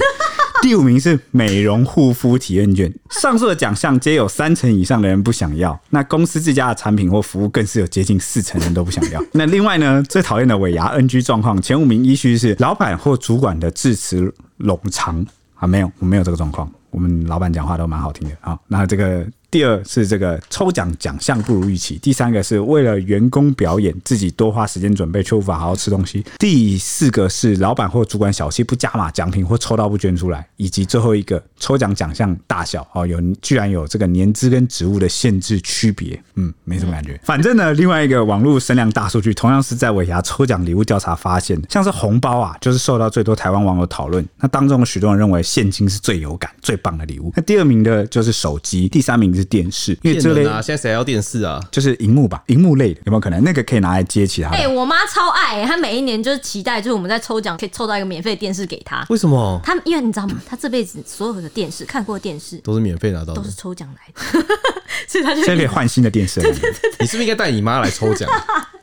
第五名是美容护肤体验券，上述的奖项皆有三成以上的人不想要。那公司自家的产品或服务更是有接近四成人都不想要。那另外呢，最讨厌的尾牙 NG 状况，前五名依序是老板或主管的致辞冗长啊，没有，我没有这个状况，我们老板讲话都蛮好听的啊。那这个。第二是这个抽奖奖项不如预期，第三个是为了员工表演自己多花时间准备却无法好好吃东西，第四个是老板或主管小气不加码奖品或抽到不捐出来，以及最后一个抽奖奖项大小哦，有居然有这个年资跟职务的限制区别，嗯，没什么感觉。反正呢，另外一个网络声量大数据同样是在尾牙抽奖礼物调查发现，像是红包啊，就是受到最多台湾网友讨论。那当中许多人认为现金是最有感、最棒的礼物。那第二名的就是手机，第三名。是电视，因为这类啊，现在谁要电视啊？就是荧幕吧，荧幕类的有没有可能？那个可以拿来接其他的。哎、欸，我妈超爱、欸，她每一年就是期待，就是我们在抽奖可以抽到一个免费电视给她。为什么？她因为你知道吗？她这辈子所有的电视看过的电视都是免费拿到的，都是抽奖来的，所以她就现在可以换新的电视了。对对对对，你是不是应该带你妈来抽奖？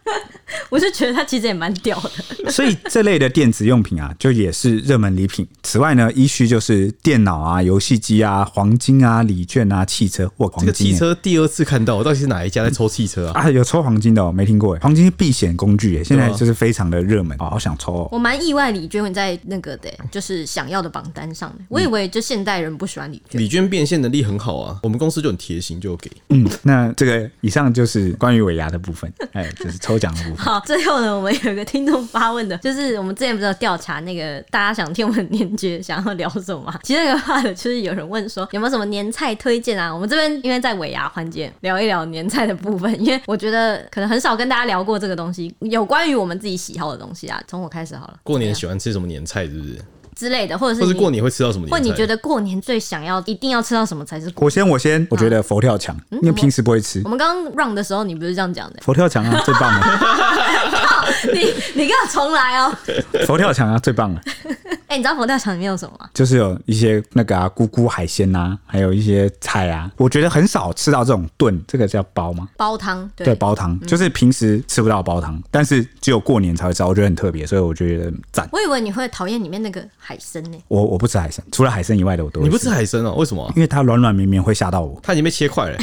我就觉得他其实也蛮屌的，所以这类的电子用品啊，就也是热门礼品。此外呢，依序就是电脑啊、游戏机啊、黄金啊、礼券啊、汽车或黄金。这个汽车第二次看到，到底是哪一家在抽汽车啊？啊，有抽黄金的哦，没听过哎。黄金是避险工具哎，现在就是非常的热门哦，好想抽哦。我蛮意外礼券会在那个的，就是想要的榜单上的。我以为就现代人不喜欢礼券，礼券变现能力很好啊。我们公司就很贴心，就给。嗯，那这个以上就是关于尾牙的部分，哎，就是抽奖的部分。好，最后呢，我们有一个听众发问的，就是我们之前不是有调查那个大家想听我们年节想要聊什么吗？其实那个话的，就是有人问说有没有什么年菜推荐啊？我们这边因为在尾牙环节聊一聊年菜的部分，因为我觉得可能很少跟大家聊过这个东西，有关于我们自己喜好的东西啊。从我开始好了，过年喜欢吃什么年菜，是不是？之类的，或者是或是过年会吃到什么年菜？或你觉得过年最想要、一定要吃到什么才是？我先，我先，我觉得佛跳墙，啊、因为平时不会吃。我们刚刚 run 的时候，你不是这样讲的？佛跳墙啊，最棒了！你你给我重来哦！佛跳墙啊，最棒了！哎、欸，你知道佛跳墙里面有什么吗？就是有一些那个啊，菇菇海鲜呐，还有一些菜啊。我觉得很少吃到这种炖，这个叫煲吗？煲汤，对，对煲汤、嗯、就是平时吃不到煲汤，但是只有过年才会吃到，我觉得很特别，所以我觉得赞。我以为你会讨厌里面那个海参呢。我我不吃海参，除了海参以外的我都。你不吃海参哦？为什么、啊？因为它软软绵绵会吓到我。它已经被切块了，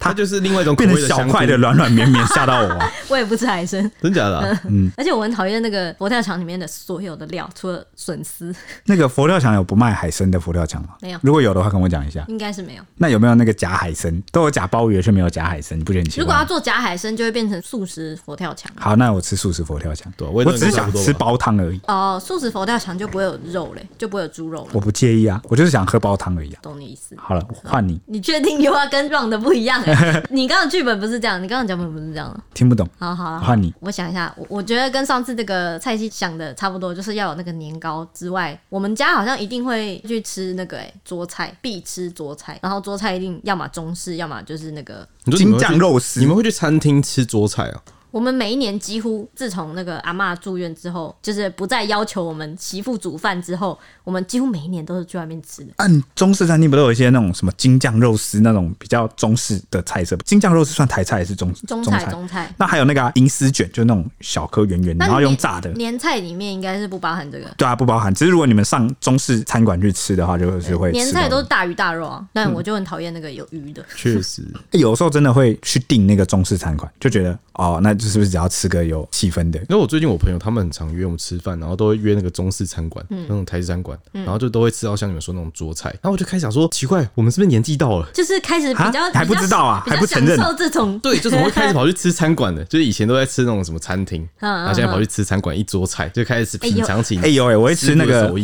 它就是另外一种变成小块的软软绵绵吓到我、啊。我也不吃海参，真假的、啊？嗯。而且我很讨厌那个佛跳墙里面的所有的料，除了笋丝。那个佛跳墙有不卖海参的佛跳墙吗？没有。如果有的话，跟我讲一下。应该是没有。那有没有那个假海参？都有假鲍鱼，却没有假海参，你不觉得很奇怪？如果要做假海参，就会变成素食佛跳墙。好，那我吃素食佛跳墙。对，我只是想吃煲汤而已。哦，素食佛跳墙就不会有肉嘞，就不会有猪肉了。我不介意啊，我就是想喝煲汤而已啊。懂你意思。好了，换你。你确定有话跟 Ron 的不一样？哎，你刚刚剧本不是这样，你刚刚脚本不是这样。听不懂。好好，换你。我想一下，我我觉得跟上次这个蔡西想的差不多，就是要有那个年糕之外，我们家好像一定会去吃那个哎桌菜，必吃桌菜，然后桌菜一定要么中式，要么就是那个京酱肉丝。你们会去餐厅吃桌菜啊？我们每一年几乎自从那个阿嬷住院之后，就是不再要求我们媳妇煮饭之后，我们几乎每一年都是去外面吃的。按中式餐厅不都有一些那种什么京酱肉丝那种比较中式的菜色？京酱肉丝算台菜还是中中菜？中菜。那还有那个银丝卷，就那种小颗圆圆，然后用炸的。年菜里面应该是不包含这个。对啊，不包含。只是如果你们上中式餐馆去吃的话，就是会。年菜都是大鱼大肉啊，但我就很讨厌那个有鱼的。确实，有时候真的会去订那个中式餐馆，就觉得哦，那就是不是只要吃个有气氛的？因为我最近我朋友他们很常约我们吃饭，然后都会约那个中式餐馆，那种台式餐馆，然后就都会吃到像你们说那种桌菜。然后我就开始想说，奇怪，我们是不是年纪到了？就是开始比较还不知道啊，还不承认这种对，就怎么会开始跑去吃餐馆的？就是以前都在吃那种什么餐厅，然后现在跑去吃餐馆，一桌菜就开始品尝起。哎呦哎，我会吃那个，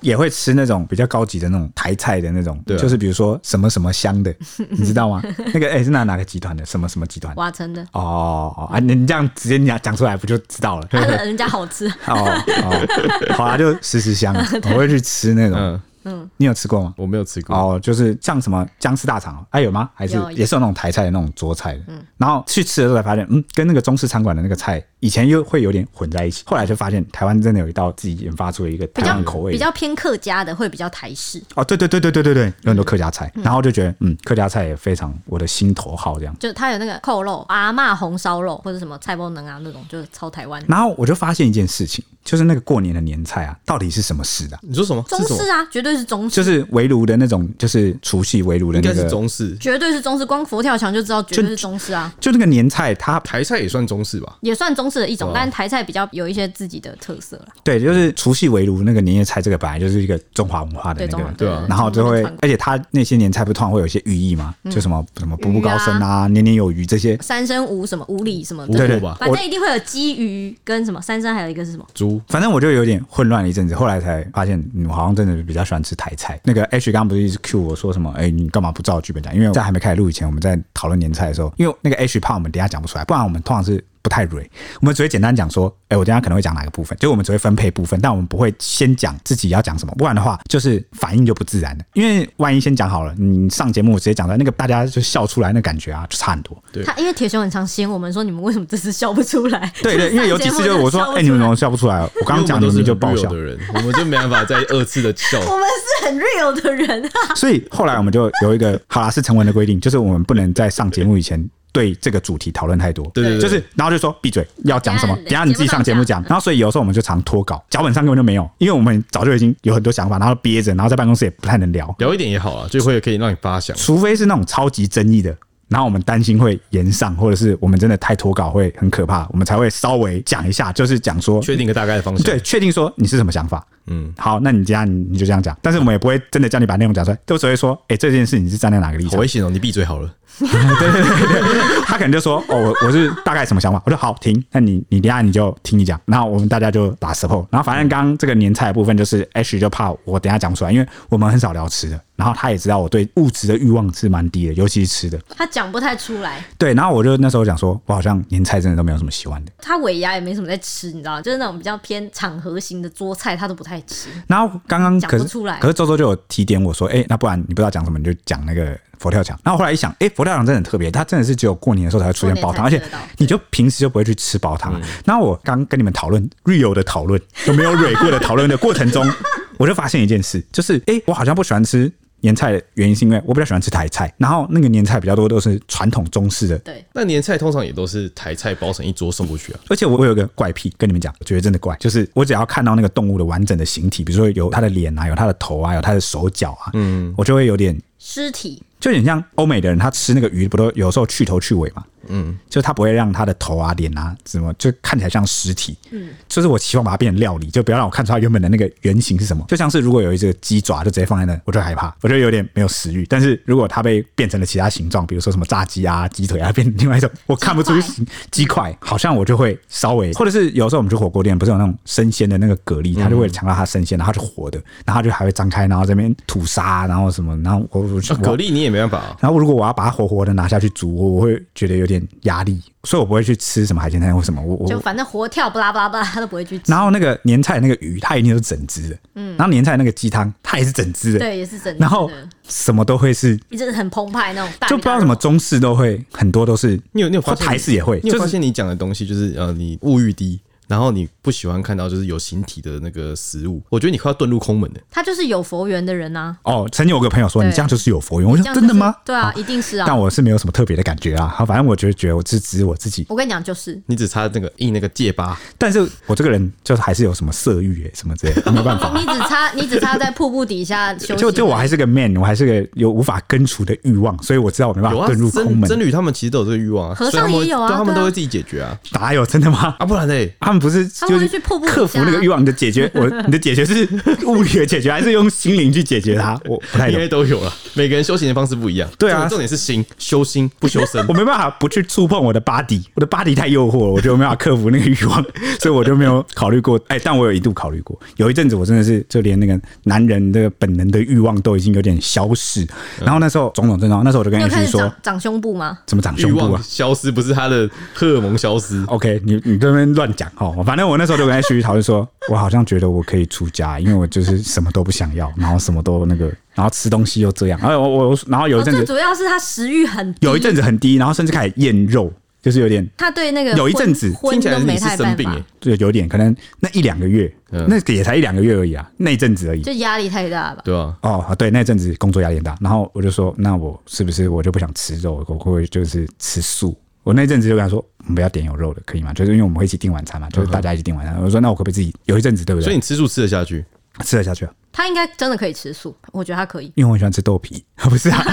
也会吃那种比较高级的那种台菜的那种，就是比如说什么什么香的，你知道吗？那个哎是哪哪个集团的？什么什么集团？瓦城的。哦哦啊，你这样直接讲讲出来不就知道了？人家好吃。哦哦，好啊，就时时香，我会去吃那种。嗯，你有吃过吗？我没有吃过。哦，就是像什么僵尸大肠，哎有吗？还是也是有那种台菜的那种桌菜的。嗯，然后去吃的时候才发现，嗯，跟那个中式餐馆的那个菜以前又会有点混在一起。后来就发现，台湾真的有一道自己研发出了一个台湾口味，比较偏客家的，会比较台式。哦，对对对对对对对，有很多客家菜，然后就觉得，嗯，客家菜也非常我的心头好，这样。就它有那个扣肉、阿嬷红烧肉或者什么菜包能啊那种，就是超台湾。然后我就发现一件事情，就是那个过年的年菜啊，到底是什么式的？你说什么？中式啊，绝对是中式，就是。围炉的那种，就是除夕围炉的那个，应该是中式，绝对是中式。光佛跳墙就知道，绝对是中式啊。就，就那个年菜，它台菜也算中式吧，也算中式的一种，哦、但是台菜比较有一些自己的特色了。对，就是除夕围炉那个年夜菜，这个本来就是一个中华文化的那个，对啊。然后就会，而且它那些年菜不通常会有一些寓意嘛，就什么什么步步高升啊，年年有余这些，三生五什么五礼什么，对对吧？反正一定会有鸡鱼跟什么三生，还有一个是什么猪。反正我就有点混乱了一阵子，后来才发现，我好像真的比较喜欢吃台菜。那个 H 刚刚不是一直 Q 我。说什么？哎、欸，你干嘛不照剧本讲？因为在还没开始录以前，我们在讨论年菜的时候，因为那个 H 怕我们等下讲不出来，不然我们通常是。不太锐，我们只会简单讲说，哎，我等下可能会讲哪个部分，就我们只会分配部分，但我们不会先讲自己要讲什么，不然的话就是反应就不自然了。因为万一先讲好了，你上节目直接讲出来，那个大家就笑出来，那感觉啊就差很多。对，他因为铁熊很常嫌我们说，你们为什么这次笑不出来？对对，因为有几次就是我说，哎，你们怎么笑不出来？我刚刚讲的你就爆笑的人，我们就没办法再二次的笑。我们是很 real 的人啊。所以后来我们就有一个好啦，是成文的规定，就是我们不能在上节目以前。对这个主题讨论太多，对，对，对，就是然后就说闭嘴，要讲什么，等下你自己上节目讲。然后所以有时候我们就常脱稿，脚本上根本就没有，因为我们早就已经有很多想法，然后憋着，然后在办公室也不太能聊。聊一点也好啊，就会可以让你发想。除非是那种超级争议的，然后我们担心会延上，或者是我们真的太脱稿会很可怕，我们才会稍微讲一下，就是讲说确定个大概的方向。对，确定说你是什么想法。嗯，好，那你这样你就这样讲，但是我们也不会真的叫你把内容讲出来，都只会说，哎、欸，这件事你是站在哪个立场？好危险哦，你闭嘴好了。对对对对，他可能就说，哦，我我是大概什么想法？我说好，停，那你你等下你就听你讲，然后我们大家就打 support，然后反正刚刚这个年菜的部分就是 H 就怕我等下讲不出来，因为我们很少聊吃的，然后他也知道我对物质的欲望是蛮低的，尤其是吃的，他讲不太出来。对，然后我就那时候讲说，我好像年菜真的都没有什么喜欢的。他尾牙也没什么在吃，你知道，就是那种比较偏场合型的桌菜，他都不太吃。然后刚刚讲不出来，可是周周就有提点我说，哎，那不然你不知道讲什么，你就讲那个。佛跳墙，然后后来一想，哎、欸，佛跳墙真的很特别，它真的是只有过年的时候才会出现煲汤，而且你就平时就不会去吃煲汤。对然后我刚跟你们讨论 real 的讨论，有没有蕊过的讨论的过程中，我就发现一件事，就是哎、欸，我好像不喜欢吃年菜的原因是因为我比较喜欢吃台菜，然后那个年菜比较多都是传统中式的。对，那年菜通常也都是台菜包成一桌送过去啊。而且我我有个怪癖，跟你们讲，我觉得真的怪，就是我只要看到那个动物的完整的形体，比如说有它的脸啊，有它的头啊，有它的手脚啊，嗯，我就会有点尸体。就有点像欧美的人，他吃那个鱼不都有时候去头去尾嘛？嗯，就他不会让他的头啊、脸啊什么，就看起来像尸体。嗯，就是我希望把它变成料理，就不要让我看出它原本的那个原型是什么。就像是如果有一只鸡爪就直接放在那，我就害怕，我就有点没有食欲。但是如果它被变成了其他形状，比如说什么炸鸡啊、鸡腿啊，变成另外一种我看不出鸡块，好像我就会稍微，或者是有时候我们去火锅店，不是有那种生鲜的那个蛤蜊，它就会强调它生鲜，然后它就活的，然后它就还会张开，然后这边吐沙，然后什么，然后我我蛤蜊你也。没办法啊。然后如果我要把它活活的拿下去煮，我我会觉得有点压力，所以我不会去吃什么海鲜餐或什么。我我就反正活跳不拉不拉不拉，他都不会去吃。然后那个年菜那个鱼，它一定都是整只的。嗯。然后年菜那个鸡汤，它也是整只的。对，也是整只的。然后什么都会是，一直很澎湃那种大大。就不知道什么中式都会很多都是。你有你有发现台式也会？你有发现你讲的东西就是呃，你物欲低。然后你不喜欢看到就是有形体的那个食物，我觉得你快要遁入空门了。他就是有佛缘的人呐、啊。哦，曾经有个朋友说你这样就是有佛缘，我说真的吗？对啊，一定是啊。但我是没有什么特别的感觉啊。好，反正我觉得觉得我只只是我自己。我跟你讲，就是你只差那个印那个戒疤，但是我这个人就是还是有什么色欲诶，什么之类的，没办法。你只差你只差在瀑布底下休息。就 就我还是个 man，我还是个有无法根除的欲望，所以我知道我没办法遁入空门。僧侣他们其实都有这个欲望啊，和尚也有啊，他们都会自己解决啊。哪有真的吗？啊，不然嘞，他们不是就是。克服那个欲望，你的解决，我 你的解决是 物理的解决，还是用心灵去解决它？我不太懂。应该都有了，每个人修行的方式不一样。对啊，重点是心，修心不修身。我没办法不去触碰我的 body，我的 body 太诱惑了，我就没办法克服那个欲望，所以我就没有考虑过。哎，但我有一度考虑过，有一阵子我真的是就连那个男人的本能的欲望都已经有点消失。然后那时候种种症状，那时候我就跟你说，长长胸部吗？怎么长胸部啊？消失不是他的荷尔蒙消失。OK，你你这边乱讲哦。反正我那时候就跟他继续讨论说。我好像觉得我可以出家，因为我就是什么都不想要，然后什么都那个，然后吃东西又这样，然后我我然后有一阵子，最主要是他食欲很低，有一阵子很低，然后甚至开始厌肉，就是有点他对那个有一阵子听起来你是生病哎，对，有点可能那一两个月，那也才一两个月而已啊，那一阵子而已，就压力太大了吧？对啊，哦对，那阵子工作压力很大，然后我就说，那我是不是我就不想吃肉，我会不会就是吃素？我那阵子就跟他说，我们不要点有肉的，可以吗？就是因为我们会一起订晚餐嘛，就是大家一起订晚餐。我说，那我可不可以自己有一阵子，对不对？所以你吃素吃得下去？吃得下去啊。他应该真的可以吃素，我觉得他可以，因为我喜欢吃豆皮，不是啊？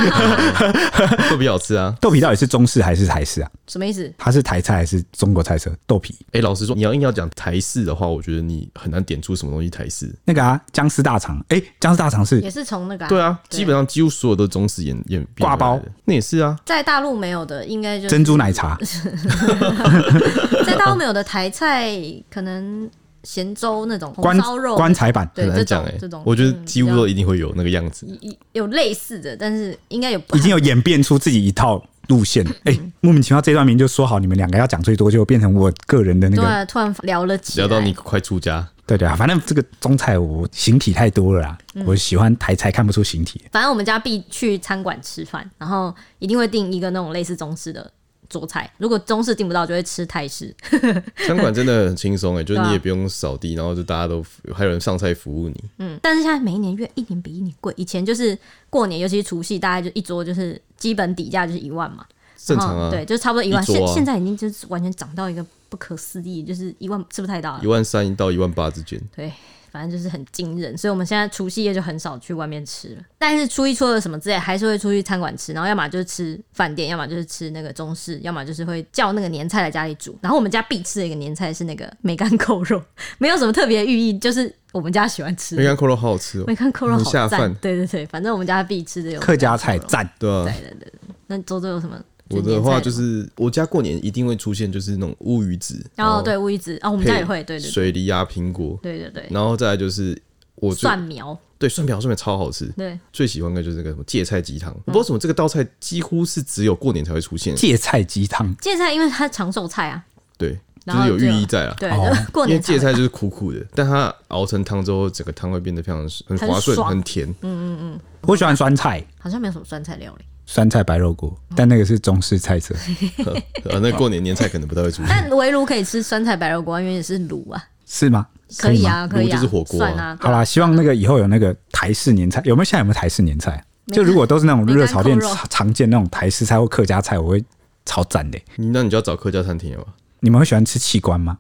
豆皮好吃啊。豆皮到底是中式还是台式啊？什么意思？它是台菜还是中国菜色？豆皮？哎，老实说，你要硬要讲台式的话，我觉得你很难点出什么东西台式。那个啊，僵尸大肠，哎，僵尸大肠是也是从那个对啊，基本上几乎所有的中式演演挂包，那也是啊。在大陆没有的，应该就珍珠奶茶。在大陆没有的台菜，可能。咸粥那种红烧肉棺材板，很难讲哎，这种我觉得几乎都一定会有那个样子，有类似的，但是应该有已经有演变出自己一套路线。哎，莫名其妙这段名就说好你们两个要讲最多，就变成我个人的那个，突然聊了起聊到你快出家，对对啊，反正这个中菜我形体太多了啦，我喜欢台菜看不出形体。反正我们家必去餐馆吃饭，然后一定会订一个那种类似中式的。做菜，如果中式订不到，就会吃泰式。餐馆真的很轻松哎，就是你也不用扫地，然后就大家都还有人上菜服务你。嗯，但是现在每一年越一年比一年贵。以前就是过年，尤其是除夕，大概就一桌就是基本底价就是一万嘛，正常啊。对，就差不多一万。现现在已经就是完全涨到一个不可思议，就是一万吃不是太到了？一万三到一万八之间。对。反正就是很惊人，所以我们现在除夕夜就很少去外面吃了。但是初一、初二什么之类，还是会出去餐馆吃。然后要么就是吃饭店，要么就是吃那个中式，要么就是会叫那个年菜来家里煮。然后我们家必吃的一个年菜是那个梅干扣肉，没有什么特别寓意，就是我们家喜欢吃。梅干扣肉好好吃哦，梅干扣肉好下饭。对对对，反正我们家必吃的有客家菜赞，对啊。对对对，那周周有什么？我的话就是，我家过年一定会出现，就是那种乌鱼子。哦，对，乌鱼子啊，我们家也会。对对。水梨啊，苹果。对对对。然后再来就是。我蒜苗，对，蒜苗，蒜苗超好吃。对，最喜欢的就是那个什么芥菜鸡汤。我不知道为什么这个道菜几乎是只有过年才会出现。芥菜鸡汤，芥菜因为它长寿菜啊。对，就是有寓意在啊。对，过年。因为芥菜就是苦苦的，但它熬成汤之后，整个汤会变得非常很滑顺，很甜。嗯嗯嗯。我喜欢酸菜，好像没有什么酸菜料理。酸菜白肉锅，但那个是中式菜色。呃，那过年年菜可能不太会出现。但围炉可以吃酸菜白肉锅，因为也是卤啊。是吗？可以啊，可以啊，就是火锅啊。好啦，希望那个以后有那个台式年菜，有没有？现在有没有台式年菜？就如果都是那种热炒店常见那种台式菜或客家菜，我会超赞的。你那你就要找客家餐厅了吧？你们会喜欢吃器官吗？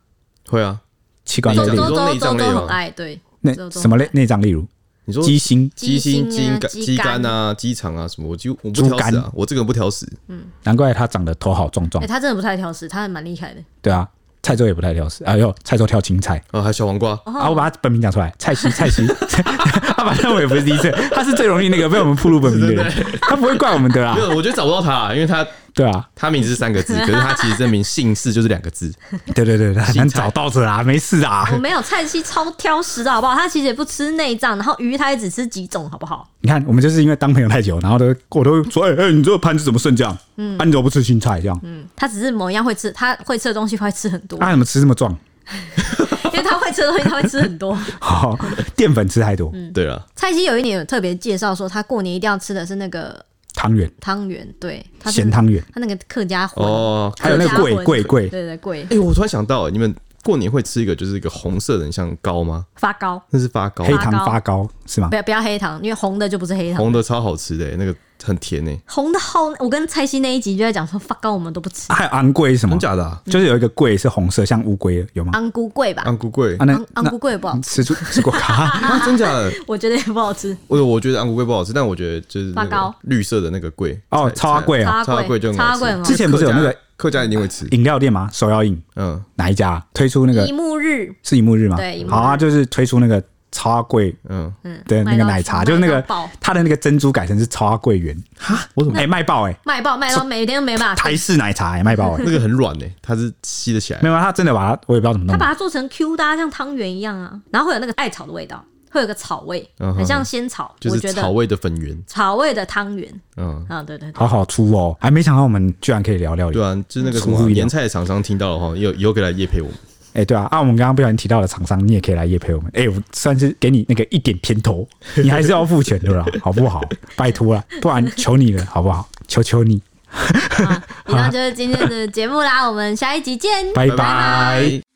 会啊，器官类，你说内脏类吗？对，那什么类内脏？例如你说鸡心、鸡心、鸡肝、鸡肝啊、鸡肠啊什么？我就我不挑食啊，我这个人不挑食。嗯，难怪他长得头好壮壮。哎，他真的不太挑食，他还蛮厉害的。对啊。蔡州也不太挑食，哎呦，蔡州挑青菜，哦，还有小黄瓜啊，我把他本名讲出来，蔡西，蔡西，他 反正我也不是第一次，他是最容易那个被我们暴露本名的人，他不会怪我们的啦。没有，我觉得找不到他，因为他对啊，他名字是三个字，可是他其实证明姓氏就是两个字。对 对对，很难找到的啊，没事啊。我没有蔡西超挑食的好不好？他其实也不吃内脏，然后鱼他也只吃几种，好不好？你看，我们就是因为当朋友太久，然后都我都说，哎、欸、哎、欸，你这个盘子怎么剩这样？嗯，啊，你怎么不吃青菜这样？嗯，他只是某一样会吃，他会吃的东西会吃很多。他、啊、怎么吃这么壮？因为他会吃的东西，他会吃很多。好，淀粉吃太多。嗯，对了，蔡西有一年有特别介绍说，他过年一定要吃的是那个汤圆，汤圆，对，咸汤圆，他那个客家魂哦，还有那个桂桂桂，对对桂。哎，我突然想到，你们。过年会吃一个，就是一个红色的，像糕吗？发糕，那是发糕，黑糖发糕是吗？不要不要黑糖，因为红的就不是黑糖。红的超好吃的，那个很甜诶。红的好，我跟蔡西那一集就在讲说发糕我们都不吃。还有安贵是什么？真假的？就是有一个桂是红色，像乌龟有吗？安菇桂吧？安菇桂，安安菇桂不好吃，吃吃过卡？真假的？我觉得也不好吃。我我觉得安菇桂不好吃，但我觉得就是发糕绿色的那个桂哦，超阿贵啊，超阿贵就超阿贵。之前不是有那个？客家一定会吃饮料店吗？手摇饮，嗯，哪一家推出那个？一幕日是一幕日吗？对，好啊，就是推出那个超贵，嗯。嗯的那个奶茶，就是那个它的那个珍珠改成是超贵圆哈，我怎么？哎卖爆哎。卖爆卖到每天都没办法。台式奶茶哎卖爆哎，那个很软哎，它是吸得起来。没有，它真的把它我也不知道怎么弄，它把它做成 Q 搭像汤圆一样啊，然后会有那个艾草的味道。会有个草味，很像仙草，就是草味的粉圆，草味的汤圆。嗯。啊，对对，好好出哦，还没想到我们居然可以聊聊。对啊，就是那个什么年菜的厂商听到了哈，以后以后可以来业配我们。哎，对啊，啊，我们刚刚不小心提到了厂商，你也可以来夜陪我们。哎，我算是给你那个一点甜头，你还是要付钱的啦，好不好？拜托了，不然求你了，好不好？求求你。好，以上 就是今天的节目啦，我们下一集见，拜拜。